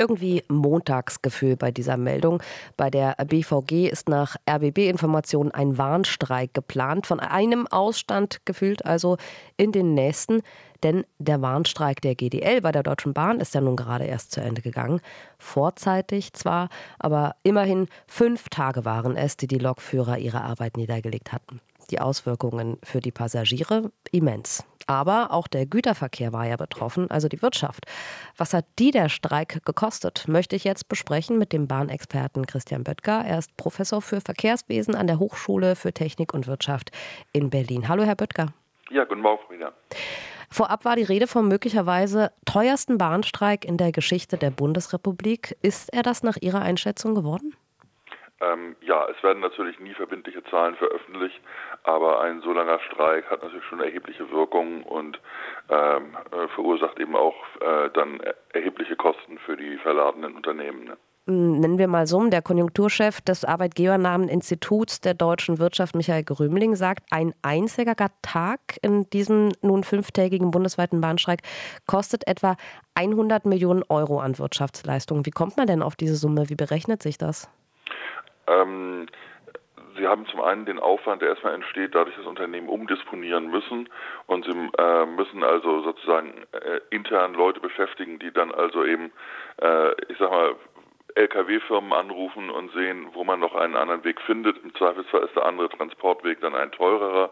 irgendwie Montagsgefühl bei dieser Meldung. Bei der BVG ist nach RBB-Informationen ein Warnstreik geplant, von einem Ausstand gefühlt also in den nächsten. Denn der Warnstreik der GDL bei der Deutschen Bahn ist ja nun gerade erst zu Ende gegangen. Vorzeitig zwar, aber immerhin fünf Tage waren es, die die Lokführer ihre Arbeit niedergelegt hatten. Die Auswirkungen für die Passagiere immens. Aber auch der Güterverkehr war ja betroffen, also die Wirtschaft. Was hat die der Streik gekostet, möchte ich jetzt besprechen mit dem Bahnexperten Christian Böttger. Er ist Professor für Verkehrswesen an der Hochschule für Technik und Wirtschaft in Berlin. Hallo, Herr Böttger. Ja, guten Morgen, Frieda. Vorab war die Rede vom möglicherweise teuersten Bahnstreik in der Geschichte der Bundesrepublik. Ist er das nach Ihrer Einschätzung geworden? Ähm, ja, es werden natürlich nie verbindliche Zahlen veröffentlicht, aber ein so langer Streik hat natürlich schon erhebliche Wirkungen und ähm, äh, verursacht eben auch äh, dann erhebliche Kosten für die verladenen Unternehmen. Ne? Hm, nennen wir mal so, der Konjunkturchef des Arbeitgebernamen Instituts der deutschen Wirtschaft, Michael Grömling, sagt, ein einziger Tag in diesem nun fünftägigen bundesweiten Bahnstreik kostet etwa 100 Millionen Euro an Wirtschaftsleistungen. Wie kommt man denn auf diese Summe? Wie berechnet sich das? Ähm, Sie haben zum einen den Aufwand, der erstmal entsteht, dadurch das Unternehmen umdisponieren müssen und Sie äh, müssen also sozusagen äh, intern Leute beschäftigen, die dann also eben, äh, ich sag mal, Lkw-Firmen anrufen und sehen, wo man noch einen anderen Weg findet. Im Zweifelsfall ist der andere Transportweg dann ein teurerer.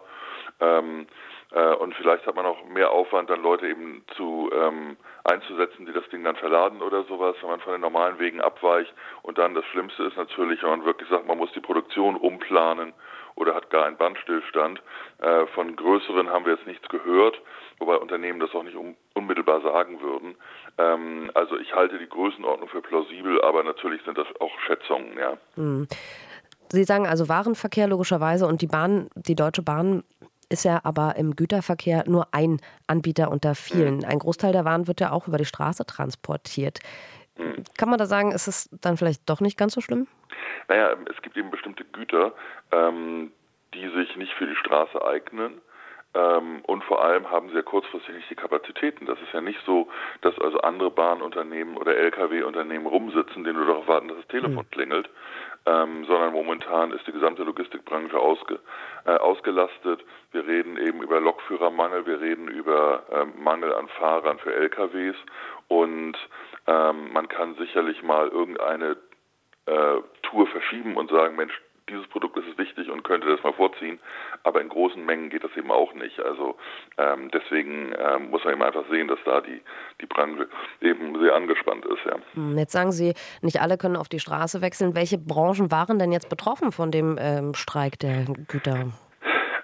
Ähm, äh, und vielleicht hat man auch mehr Aufwand, dann Leute eben zu ähm, einzusetzen, die das Ding dann verladen oder sowas, wenn man von den normalen Wegen abweicht. Und dann das Schlimmste ist natürlich, wenn man wirklich sagt, man muss die Produktion umplanen oder hat gar einen Bandstillstand. Äh, von größeren haben wir jetzt nichts gehört, wobei Unternehmen das auch nicht um, unmittelbar sagen würden. Ähm, also ich halte die Größenordnung für plausibel, aber natürlich sind das auch Schätzungen, ja. Hm. Sie sagen also Warenverkehr logischerweise und die Bahn, die Deutsche Bahn ist ja aber im Güterverkehr nur ein Anbieter unter vielen. Mhm. Ein Großteil der Waren wird ja auch über die Straße transportiert. Kann man da sagen, ist es dann vielleicht doch nicht ganz so schlimm? Naja, es gibt eben bestimmte Güter, ähm, die sich nicht für die Straße eignen. Ähm, und vor allem haben sie ja kurzfristig nicht die Kapazitäten. Das ist ja nicht so, dass also andere Bahnunternehmen oder Lkw-Unternehmen rumsitzen, denen nur darauf warten, dass das Telefon mhm. klingelt, ähm, sondern momentan ist die gesamte Logistikbranche ausge, äh, ausgelastet. Wir reden eben über Lokführermangel, wir reden über ähm, Mangel an Fahrern für LKWs und ähm, man kann sicherlich mal irgendeine äh, Tour verschieben und sagen, Mensch, dieses Produkt ist es wichtig und könnte das mal vorziehen, aber in großen Mengen geht das eben auch nicht. Also ähm, deswegen ähm, muss man eben einfach sehen, dass da die, die Branche eben sehr angespannt ist. Ja. Hm, jetzt sagen Sie, nicht alle können auf die Straße wechseln. Welche Branchen waren denn jetzt betroffen von dem ähm, Streik der Güter?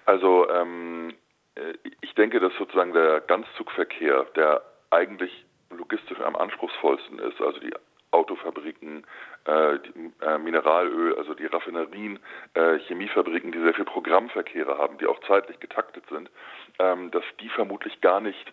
Also ähm, äh, ich denke, dass sozusagen der Ganzzugverkehr, der eigentlich logistisch am anspruchsvollsten ist, also die Autofabriken, äh, die, äh, Mineralöl, also die Raffinerien, äh, Chemiefabriken, die sehr viel Programmverkehre haben, die auch zeitlich getaktet sind, ähm, dass die vermutlich gar nicht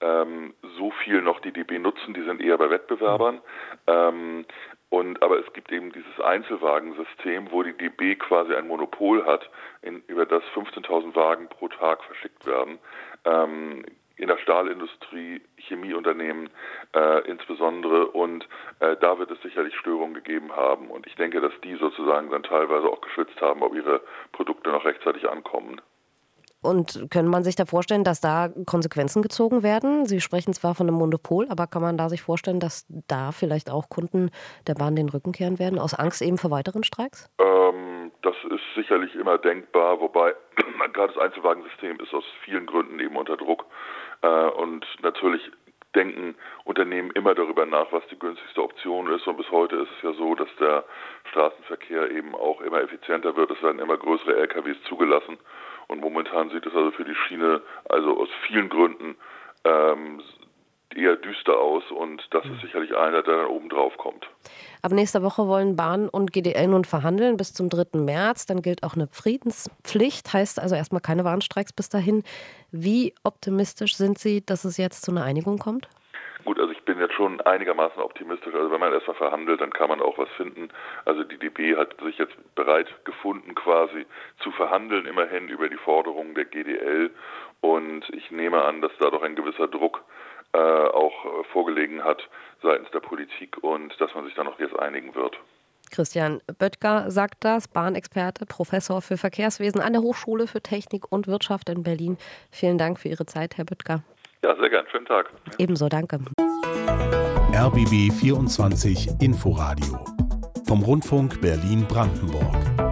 ähm, so viel noch die DB nutzen, die sind eher bei Wettbewerbern. Ähm, und aber es gibt eben dieses Einzelwagensystem, wo die DB quasi ein Monopol hat, in, über das 15.000 Wagen pro Tag verschickt werden. Ähm, in der Stahlindustrie, Chemieunternehmen äh, insbesondere. Und äh, da wird es sicherlich Störungen gegeben haben. Und ich denke, dass die sozusagen dann teilweise auch geschützt haben, ob ihre Produkte noch rechtzeitig ankommen. Und können man sich da vorstellen, dass da Konsequenzen gezogen werden? Sie sprechen zwar von einem Monopol, aber kann man da sich vorstellen, dass da vielleicht auch Kunden der Bahn den Rücken kehren werden, aus Angst eben vor weiteren Streiks? Ähm, das ist sicherlich immer denkbar, wobei gerade das Einzelwagensystem ist aus vielen Gründen eben unter Druck. Äh, und natürlich denken Unternehmen immer darüber nach, was die günstigste Option ist. Und bis heute ist es ja so, dass der Straßenverkehr eben auch immer effizienter wird. Es werden immer größere LKWs zugelassen. Und momentan sieht es also für die Schiene also aus vielen Gründen ähm, düster aus und das ist hm. sicherlich einer, der dann oben drauf kommt. Ab nächster Woche wollen Bahn und GDL nun verhandeln bis zum 3. März. Dann gilt auch eine Friedenspflicht, heißt also erstmal keine Warnstreiks bis dahin. Wie optimistisch sind Sie, dass es jetzt zu einer Einigung kommt? Gut, also ich bin jetzt schon einigermaßen optimistisch. Also wenn man erstmal verhandelt, dann kann man auch was finden. Also die DB hat sich jetzt bereit gefunden, quasi zu verhandeln, immerhin über die Forderungen der GDL. Und ich nehme an, dass da doch ein gewisser Druck äh, auch vorgelegen hat seitens der Politik und dass man sich dann noch jetzt einigen wird. Christian Böttger sagt das, Bahnexperte, Professor für Verkehrswesen an der Hochschule für Technik und Wirtschaft in Berlin. Vielen Dank für Ihre Zeit, Herr Böttger. Ja, sehr gern. Schönen Tag. Ebenso, danke. RBB 24 Inforadio vom Rundfunk Berlin-Brandenburg.